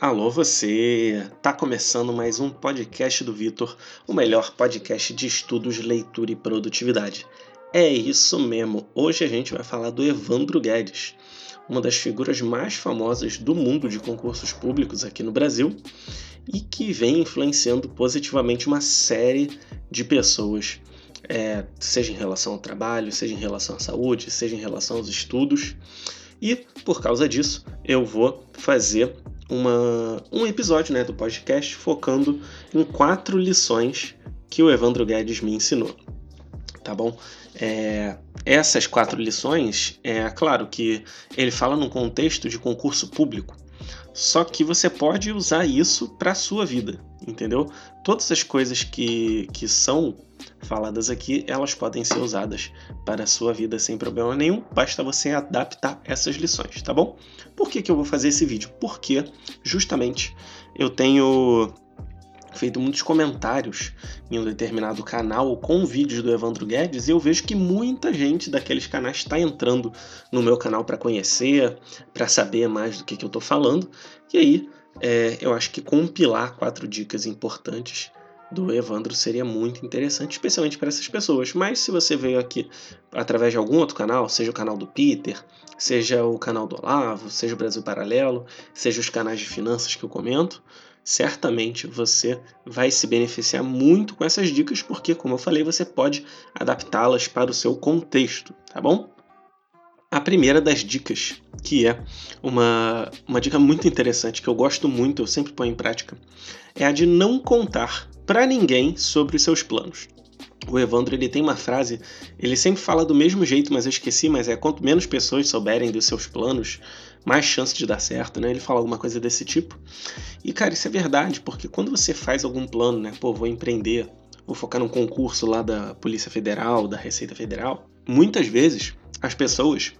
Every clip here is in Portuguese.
Alô, você! Tá começando mais um podcast do Vitor, o melhor podcast de estudos, leitura e produtividade. É isso mesmo, hoje a gente vai falar do Evandro Guedes, uma das figuras mais famosas do mundo de concursos públicos aqui no Brasil e que vem influenciando positivamente uma série de pessoas, é, seja em relação ao trabalho, seja em relação à saúde, seja em relação aos estudos. E por causa disso, eu vou fazer uma, um episódio né, do podcast focando em quatro lições que o Evandro Guedes me ensinou. Tá bom? É, essas quatro lições, é claro que ele fala num contexto de concurso público, só que você pode usar isso para a sua vida, entendeu? Todas as coisas que, que são faladas aqui, elas podem ser usadas para a sua vida sem problema nenhum, basta você adaptar essas lições, tá bom? Por que, que eu vou fazer esse vídeo? Porque justamente eu tenho feito muitos comentários em um determinado canal com vídeos do Evandro Guedes e eu vejo que muita gente daqueles canais está entrando no meu canal para conhecer, para saber mais do que, que eu estou falando. E aí é, eu acho que compilar quatro dicas importantes do Evandro seria muito interessante, especialmente para essas pessoas. Mas se você veio aqui através de algum outro canal, seja o canal do Peter, seja o canal do Olavo, seja o Brasil Paralelo, seja os canais de finanças que eu comento, certamente você vai se beneficiar muito com essas dicas, porque, como eu falei, você pode adaptá-las para o seu contexto, tá bom? A primeira das dicas, que é uma, uma dica muito interessante, que eu gosto muito, eu sempre ponho em prática, é a de não contar para ninguém sobre os seus planos. O Evandro ele tem uma frase, ele sempre fala do mesmo jeito, mas eu esqueci, mas é quanto menos pessoas souberem dos seus planos, mais chance de dar certo, né? Ele fala alguma coisa desse tipo. E cara, isso é verdade, porque quando você faz algum plano, né? Pô, vou empreender, vou focar num concurso lá da Polícia Federal, da Receita Federal, muitas vezes as pessoas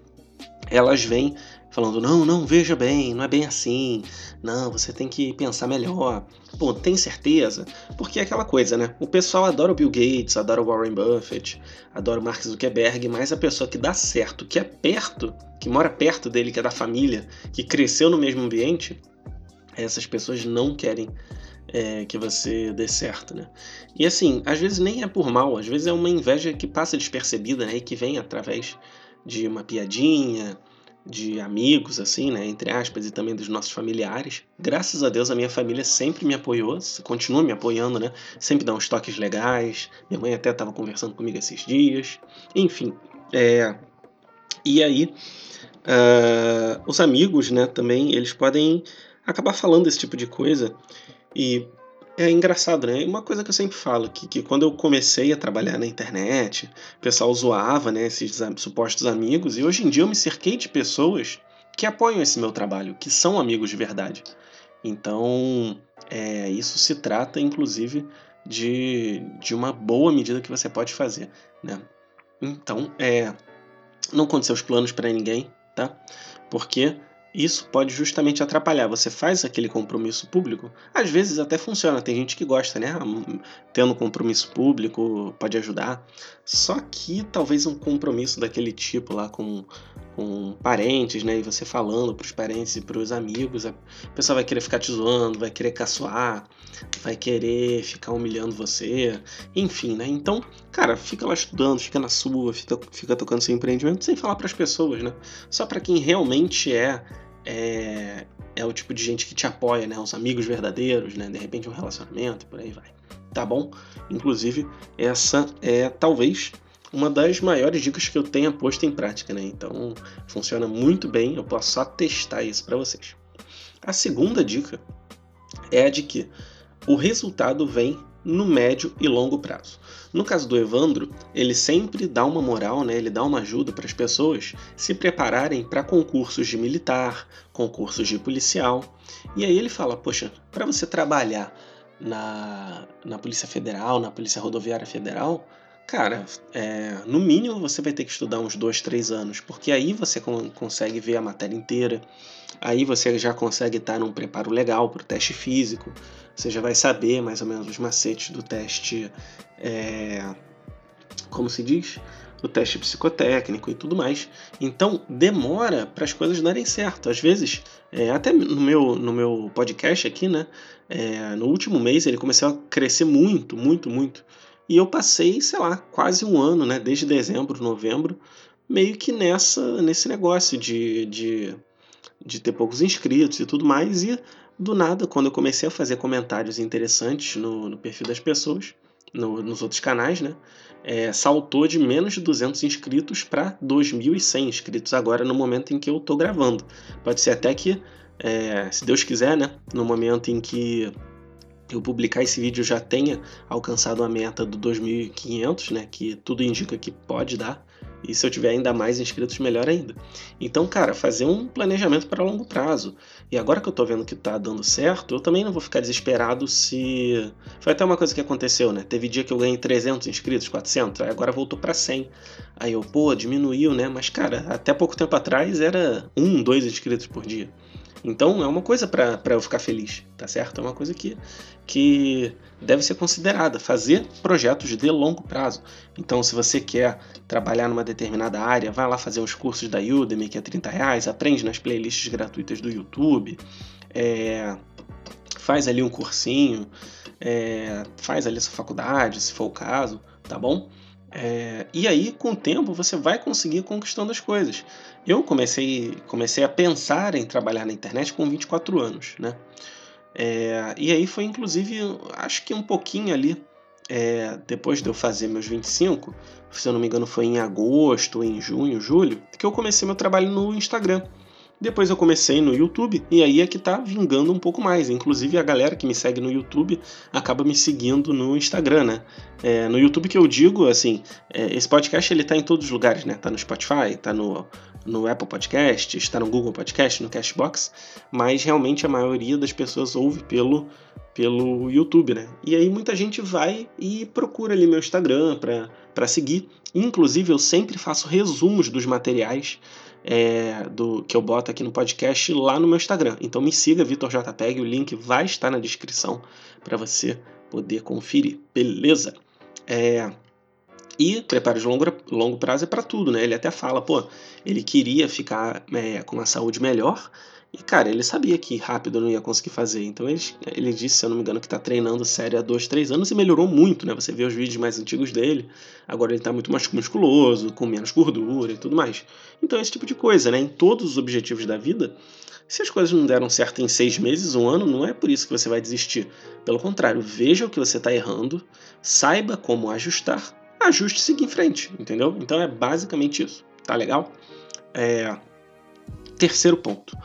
elas vêm falando: não, não, veja bem, não é bem assim, não, você tem que pensar melhor. Pô, tem certeza? Porque é aquela coisa, né? O pessoal adora o Bill Gates, adora o Warren Buffett, adora o Mark Zuckerberg, mas a pessoa que dá certo, que é perto, que mora perto dele, que é da família, que cresceu no mesmo ambiente, essas pessoas não querem é, que você dê certo, né? E assim, às vezes nem é por mal, às vezes é uma inveja que passa despercebida, né? E que vem através de uma piadinha, de amigos, assim, né, entre aspas, e também dos nossos familiares. Graças a Deus a minha família sempre me apoiou, continua me apoiando, né, sempre dá uns toques legais. Minha mãe até estava conversando comigo esses dias. Enfim, é... e aí uh, os amigos, né, também eles podem acabar falando esse tipo de coisa e é engraçado, né? Uma coisa que eu sempre falo, que, que quando eu comecei a trabalhar na internet, o pessoal zoava, né, esses supostos amigos, e hoje em dia eu me cerquei de pessoas que apoiam esse meu trabalho, que são amigos de verdade. Então, é, isso se trata, inclusive, de, de uma boa medida que você pode fazer, né? Então, é, não conte seus planos para ninguém, tá? Porque isso pode justamente atrapalhar. Você faz aquele compromisso público, às vezes até funciona, tem gente que gosta, né? Ah, tendo compromisso público pode ajudar. Só que talvez um compromisso daquele tipo lá com, com parentes, né? E você falando para os parentes e para os amigos, a pessoa vai querer ficar te zoando, vai querer caçoar, vai querer ficar humilhando você, enfim, né? Então, cara, fica lá estudando, fica na sua, fica, fica tocando seu empreendimento sem falar para as pessoas, né? Só para quem realmente é é, é o tipo de gente que te apoia, né? Os amigos verdadeiros, né? De repente um relacionamento, por aí vai. Tá bom? Inclusive, essa é talvez uma das maiores dicas que eu tenha posto em prática, né? Então, funciona muito bem, eu posso só testar isso para vocês. A segunda dica é a de que o resultado vem no médio e longo prazo. No caso do Evandro, ele sempre dá uma moral, né? ele dá uma ajuda para as pessoas se prepararem para concursos de militar, concursos de policial. E aí ele fala: Poxa, para você trabalhar na, na Polícia Federal, na Polícia Rodoviária Federal, cara, é, no mínimo você vai ter que estudar uns dois, três anos, porque aí você consegue ver a matéria inteira, aí você já consegue estar num preparo legal para o teste físico, você já vai saber mais ou menos os macetes do teste, é, como se diz? o teste psicotécnico e tudo mais. Então demora para as coisas darem certo. Às vezes, é, até no meu, no meu podcast aqui, né? É, no último mês ele começou a crescer muito, muito, muito. E eu passei, sei lá, quase um ano, né? Desde dezembro, novembro, meio que nessa nesse negócio de, de, de ter poucos inscritos e tudo mais. E do nada, quando eu comecei a fazer comentários interessantes no, no perfil das pessoas, no, nos outros canais, né? É, saltou de menos de 200 inscritos para 2.100 inscritos agora no momento em que eu estou gravando. Pode ser até que, é, se Deus quiser, né? No momento em que eu publicar esse vídeo já tenha alcançado a meta do 2.500, né? Que tudo indica que pode dar. E se eu tiver ainda mais inscritos, melhor ainda. Então, cara, fazer um planejamento para longo prazo. E agora que eu tô vendo que tá dando certo, eu também não vou ficar desesperado se. Foi até uma coisa que aconteceu, né? Teve dia que eu ganhei 300 inscritos, 400, aí agora voltou para 100. Aí eu, pô, diminuiu, né? Mas, cara, até pouco tempo atrás era um, dois inscritos por dia. Então é uma coisa para eu ficar feliz, tá certo? É uma coisa que, que deve ser considerada, fazer projetos de longo prazo. Então, se você quer trabalhar numa determinada área, vai lá fazer os cursos da Udemy, que é 30 reais, aprende nas playlists gratuitas do YouTube, é, faz ali um cursinho, é, faz ali sua faculdade, se for o caso, tá bom? É, e aí, com o tempo, você vai conseguir conquistando as coisas. Eu comecei, comecei a pensar em trabalhar na internet com 24 anos, né? É, e aí foi inclusive, acho que um pouquinho ali, é, depois de eu fazer meus 25, se eu não me engano foi em agosto, em junho, julho, que eu comecei meu trabalho no Instagram. Depois eu comecei no YouTube e aí é que tá vingando um pouco mais. Inclusive a galera que me segue no YouTube acaba me seguindo no Instagram, né? É, no YouTube que eu digo, assim, é, esse podcast ele tá em todos os lugares, né? Tá no Spotify, tá no, no Apple Podcast, está no Google Podcast, no Cashbox, mas realmente a maioria das pessoas ouve pelo, pelo YouTube, né? E aí muita gente vai e procura ali meu Instagram para seguir. Inclusive eu sempre faço resumos dos materiais é, do que eu boto aqui no podcast lá no meu Instagram. Então me siga, VitorJPEG, o link vai estar na descrição para você poder conferir, beleza? É, e preparo de longo, longo prazo é para tudo, né? Ele até fala, pô, ele queria ficar é, com uma saúde melhor, e, cara, ele sabia que rápido não ia conseguir fazer. Então ele, ele disse, se eu não me engano, que tá treinando sério há dois, três anos e melhorou muito, né? Você vê os vídeos mais antigos dele. Agora ele tá muito mais musculoso, com menos gordura e tudo mais. Então esse tipo de coisa, né? Em todos os objetivos da vida, se as coisas não deram certo em seis meses, um ano, não é por isso que você vai desistir. Pelo contrário, veja o que você está errando, saiba como ajustar, ajuste e siga em frente, entendeu? Então é basicamente isso. Tá legal? É... Terceiro ponto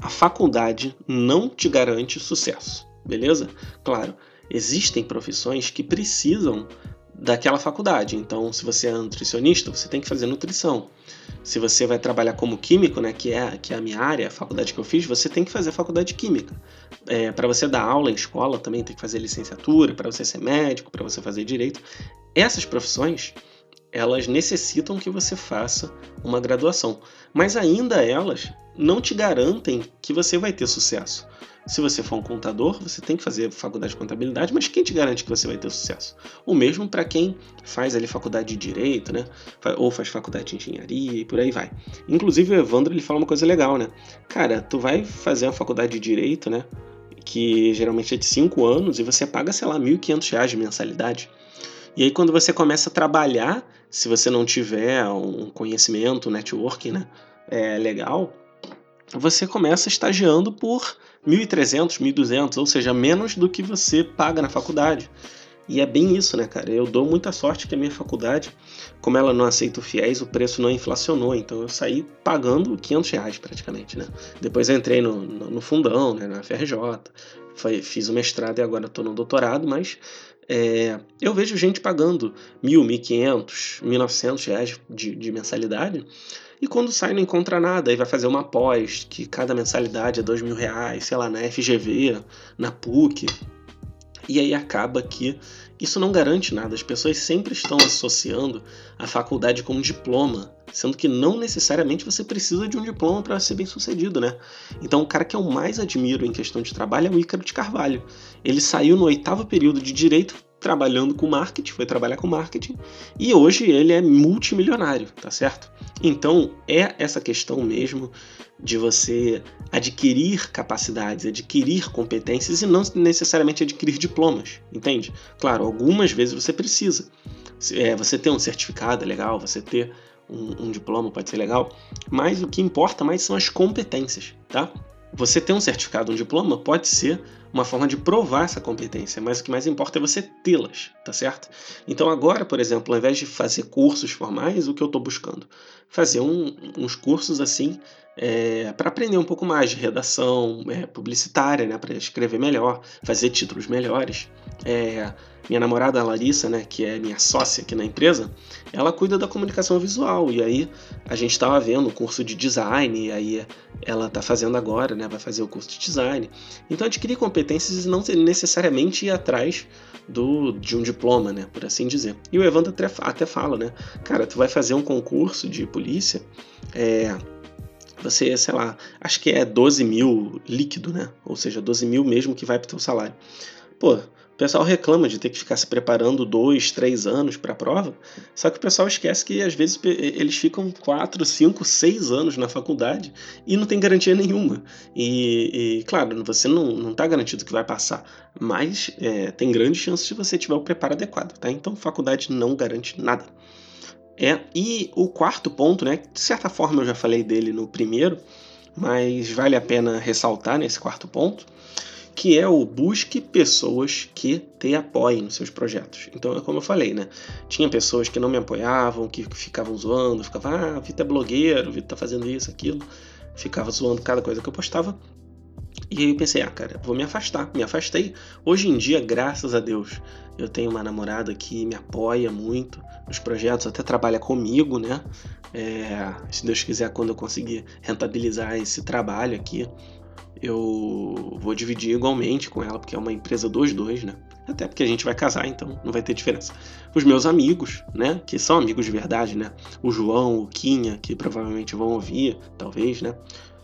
a faculdade não te garante sucesso, beleza? Claro, existem profissões que precisam daquela faculdade. Então, se você é nutricionista, você tem que fazer nutrição. Se você vai trabalhar como químico, né, que é, que é a minha área, a faculdade que eu fiz, você tem que fazer faculdade de química. É, para você dar aula em escola, também tem que fazer licenciatura. Para você ser médico, para você fazer direito. Essas profissões, elas necessitam que você faça uma graduação. Mas ainda elas não te garantem que você vai ter sucesso. Se você for um contador, você tem que fazer faculdade de contabilidade, mas quem te garante que você vai ter sucesso? O mesmo para quem faz ali faculdade de direito, né? Ou faz faculdade de engenharia e por aí vai. Inclusive o Evandro ele fala uma coisa legal, né? Cara, tu vai fazer a faculdade de direito, né? Que geralmente é de 5 anos e você paga, sei lá, R$ 1.500 de mensalidade. E aí quando você começa a trabalhar, se você não tiver um conhecimento, um networking, né? É legal, você começa estagiando por 1.300, 1.200, ou seja, menos do que você paga na faculdade. E é bem isso, né, cara? Eu dou muita sorte que a minha faculdade, como ela não aceita o fiéis, o preço não inflacionou. Então eu saí pagando 500 reais praticamente, né? Depois eu entrei no, no, no fundão, né, na FRJ, foi, fiz o mestrado e agora estou no doutorado, mas é, eu vejo gente pagando mil, mil quinhentos, mil novecentos reais de, de mensalidade e quando sai não encontra nada, aí vai fazer uma pós, que cada mensalidade é dois mil reais, sei lá, na FGV, na PUC. E aí acaba que isso não garante nada. As pessoas sempre estão associando a faculdade com diploma, sendo que não necessariamente você precisa de um diploma para ser bem sucedido, né? Então o cara que eu mais admiro em questão de trabalho é o Ícaro de Carvalho. Ele saiu no oitavo período de direito trabalhando com marketing, foi trabalhar com marketing, e hoje ele é multimilionário, tá certo? Então é essa questão mesmo de você adquirir capacidades, adquirir competências e não necessariamente adquirir diplomas, entende? Claro, algumas vezes você precisa. É, você ter um certificado é legal, você ter um, um diploma pode ser legal, mas o que importa mais são as competências, tá? Você ter um certificado, um diploma, pode ser uma forma de provar essa competência, mas o que mais importa é você tê-las, tá certo? Então agora, por exemplo, ao invés de fazer cursos formais, o que eu estou buscando? Fazer um, uns cursos assim é, para aprender um pouco mais de redação é, publicitária, né, para escrever melhor, fazer títulos melhores. É, minha namorada Larissa, né, que é minha sócia aqui na empresa, ela cuida da comunicação visual e aí a gente estava vendo o curso de design e aí ela está fazendo agora, né, vai fazer o curso de design. Então adquirir competências e não necessariamente ir atrás do, de um diploma, né, por assim dizer. E o Evandro até, fala, né, cara, tu vai fazer um concurso de polícia, é, você, sei lá, acho que é 12 mil líquido, né? Ou seja, 12 mil mesmo que vai para o teu salário. Pô, o pessoal reclama de ter que ficar se preparando dois, três anos para a prova, só que o pessoal esquece que às vezes eles ficam quatro, cinco, seis anos na faculdade e não tem garantia nenhuma. E, e claro, você não está garantido que vai passar, mas é, tem grandes chances de você tiver o preparo adequado, tá? Então, faculdade não garante nada. É, e o quarto ponto, né, de certa forma eu já falei dele no primeiro, mas vale a pena ressaltar nesse quarto ponto, que é o busque pessoas que te apoiem nos seus projetos. Então é como eu falei, né? Tinha pessoas que não me apoiavam, que ficavam zoando, ficavam, ah, Vitor é blogueiro, Vitor tá fazendo isso, aquilo, ficava zoando cada coisa que eu postava. E aí eu pensei, ah, cara, vou me afastar. Me afastei. Hoje em dia, graças a Deus, eu tenho uma namorada que me apoia muito nos projetos, até trabalha comigo, né? É, se Deus quiser, quando eu conseguir rentabilizar esse trabalho aqui, eu vou dividir igualmente com ela, porque é uma empresa dos dois, né? Até porque a gente vai casar, então não vai ter diferença. Os meus amigos, né? Que são amigos de verdade, né? O João, o Quinha, que provavelmente vão ouvir, talvez, né?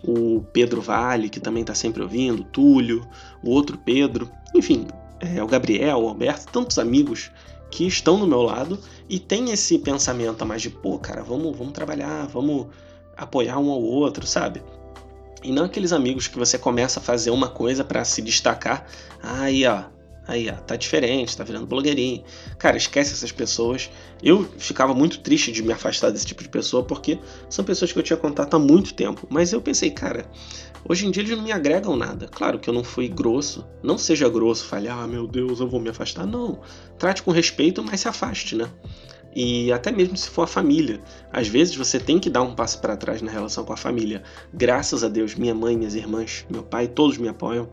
O Pedro Vale, que também está sempre ouvindo, o Túlio, o outro Pedro, enfim, é, o Gabriel, o Alberto, tantos amigos que estão no meu lado e tem esse pensamento a mais de, pô, cara, vamos, vamos trabalhar, vamos apoiar um ao outro, sabe? E não aqueles amigos que você começa a fazer uma coisa para se destacar, aí ó, Aí, ó, tá diferente, tá virando blogueirinho. Cara, esquece essas pessoas. Eu ficava muito triste de me afastar desse tipo de pessoa porque são pessoas que eu tinha contato há muito tempo. Mas eu pensei, cara, hoje em dia eles não me agregam nada. Claro que eu não fui grosso. Não seja grosso, fale, ah, meu Deus, eu vou me afastar. Não. Trate com respeito, mas se afaste, né? E até mesmo se for a família. Às vezes você tem que dar um passo para trás na relação com a família. Graças a Deus, minha mãe, minhas irmãs, meu pai, todos me apoiam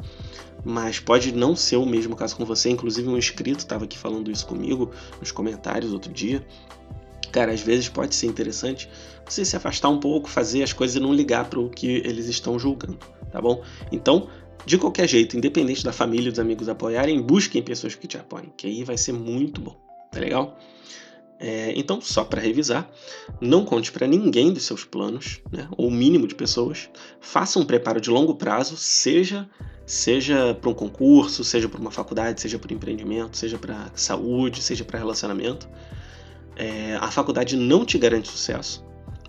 mas pode não ser o mesmo caso com você. Inclusive, um inscrito estava aqui falando isso comigo nos comentários outro dia. Cara, às vezes pode ser interessante você se afastar um pouco, fazer as coisas e não ligar para o que eles estão julgando, tá bom? Então, de qualquer jeito, independente da família e dos amigos apoiarem, busquem pessoas que te apoiem, que aí vai ser muito bom, tá legal? É, então, só para revisar, não conte para ninguém dos seus planos, né, ou o mínimo de pessoas. Faça um preparo de longo prazo, seja seja para um concurso, seja para uma faculdade, seja para empreendimento, seja para saúde, seja para relacionamento. É, a faculdade não te garante sucesso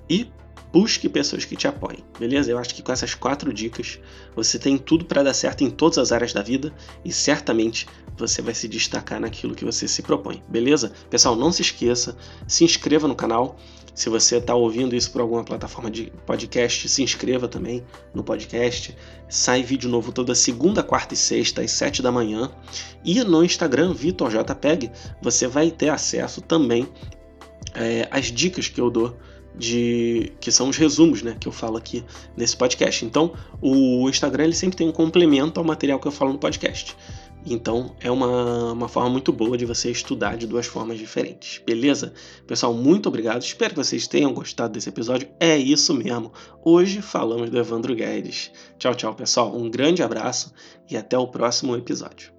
e busque pessoas que te apoiem, beleza? Eu acho que com essas quatro dicas você tem tudo para dar certo em todas as áreas da vida e certamente você vai se destacar naquilo que você se propõe, beleza? Pessoal, não se esqueça, se inscreva no canal. Se você está ouvindo isso por alguma plataforma de podcast, se inscreva também no podcast. Sai vídeo novo toda segunda, quarta e sexta, às sete da manhã. E no Instagram, VitorJPEG, você vai ter acesso também é, às dicas que eu dou de que são os resumos, né, que eu falo aqui nesse podcast. Então, o Instagram ele sempre tem um complemento ao material que eu falo no podcast. Então, é uma, uma forma muito boa de você estudar de duas formas diferentes, beleza? Pessoal, muito obrigado. Espero que vocês tenham gostado desse episódio. É isso mesmo. Hoje falamos do Evandro Guedes. Tchau, tchau, pessoal. Um grande abraço e até o próximo episódio.